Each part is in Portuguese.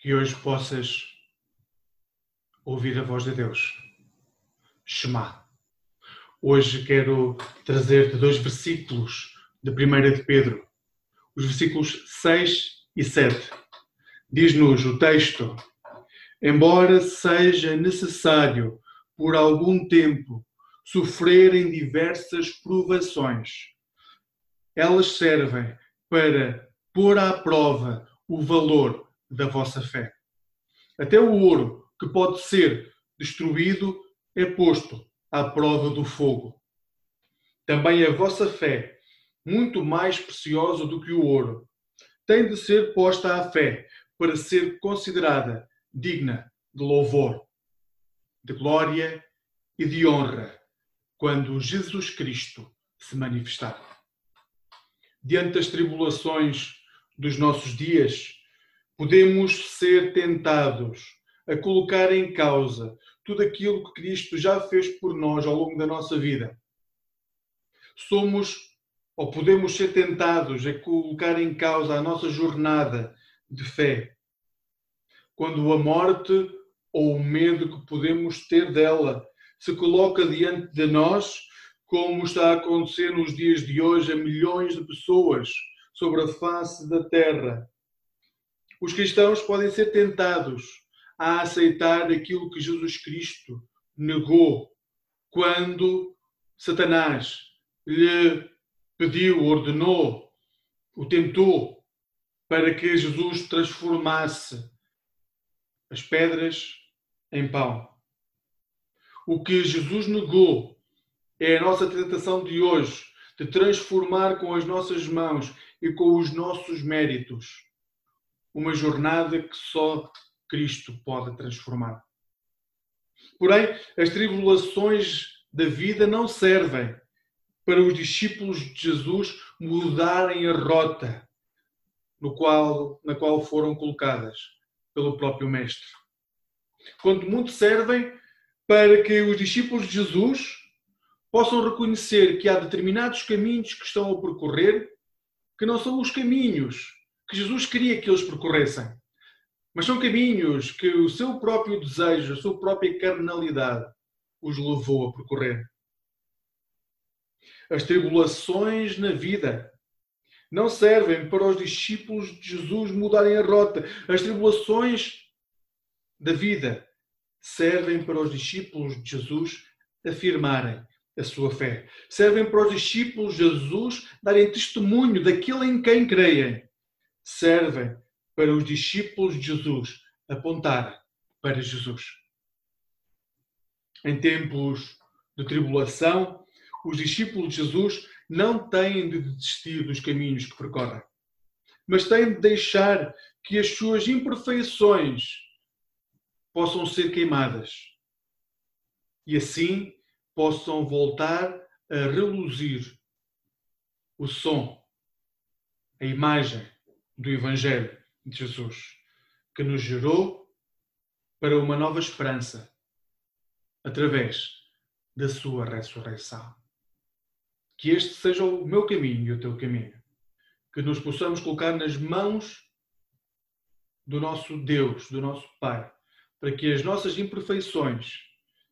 que hoje possas ouvir a voz de Deus. Shema. Hoje quero trazer-te dois versículos de 1 de Pedro, os versículos 6 e 7. Diz-nos o texto: Embora seja necessário por algum tempo sofrerem diversas provações, elas servem para pôr à prova o valor da vossa fé. Até o ouro que pode ser destruído é posto à prova do fogo. Também a vossa fé, muito mais preciosa do que o ouro, tem de ser posta à fé para ser considerada digna de louvor, de glória e de honra quando Jesus Cristo se manifestar. Diante das tribulações dos nossos dias, podemos ser tentados a colocar em causa tudo aquilo que Cristo já fez por nós ao longo da nossa vida. Somos ou podemos ser tentados a colocar em causa a nossa jornada de fé. Quando a morte ou o medo que podemos ter dela se coloca diante de nós, como está a acontecer nos dias de hoje a milhões de pessoas sobre a face da terra os cristãos podem ser tentados a aceitar aquilo que Jesus Cristo negou quando Satanás lhe pediu, ordenou, o tentou para que Jesus transformasse as pedras em pão. O que Jesus negou é a nossa tentação de hoje de transformar com as nossas mãos e com os nossos méritos uma jornada que só Cristo pode transformar. Porém, as tribulações da vida não servem para os discípulos de Jesus mudarem a rota no qual, na qual foram colocadas pelo próprio Mestre. Quanto muito servem para que os discípulos de Jesus possam reconhecer que há determinados caminhos que estão a percorrer que não são os caminhos que Jesus queria que eles percorressem. Mas são caminhos que o seu próprio desejo, a sua própria carnalidade os levou a percorrer. As tribulações na vida não servem para os discípulos de Jesus mudarem a rota. As tribulações da vida servem para os discípulos de Jesus afirmarem a sua fé. Servem para os discípulos de Jesus darem testemunho daquilo em quem creem servem para os discípulos de Jesus apontar para Jesus. Em tempos de tribulação, os discípulos de Jesus não têm de desistir dos caminhos que percorrem, mas têm de deixar que as suas imperfeições possam ser queimadas e assim possam voltar a reluzir o som, a imagem do Evangelho de Jesus, que nos gerou para uma nova esperança através da sua ressurreição. Que este seja o meu caminho e o teu caminho. Que nos possamos colocar nas mãos do nosso Deus, do nosso Pai, para que as nossas imperfeições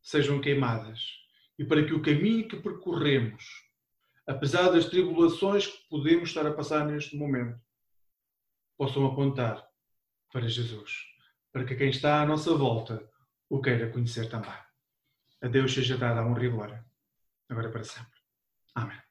sejam queimadas e para que o caminho que percorremos, apesar das tribulações que podemos estar a passar neste momento, possam apontar para Jesus, para que quem está à nossa volta o queira conhecer também. A Deus seja dada a honra e glória, agora para sempre. Amém.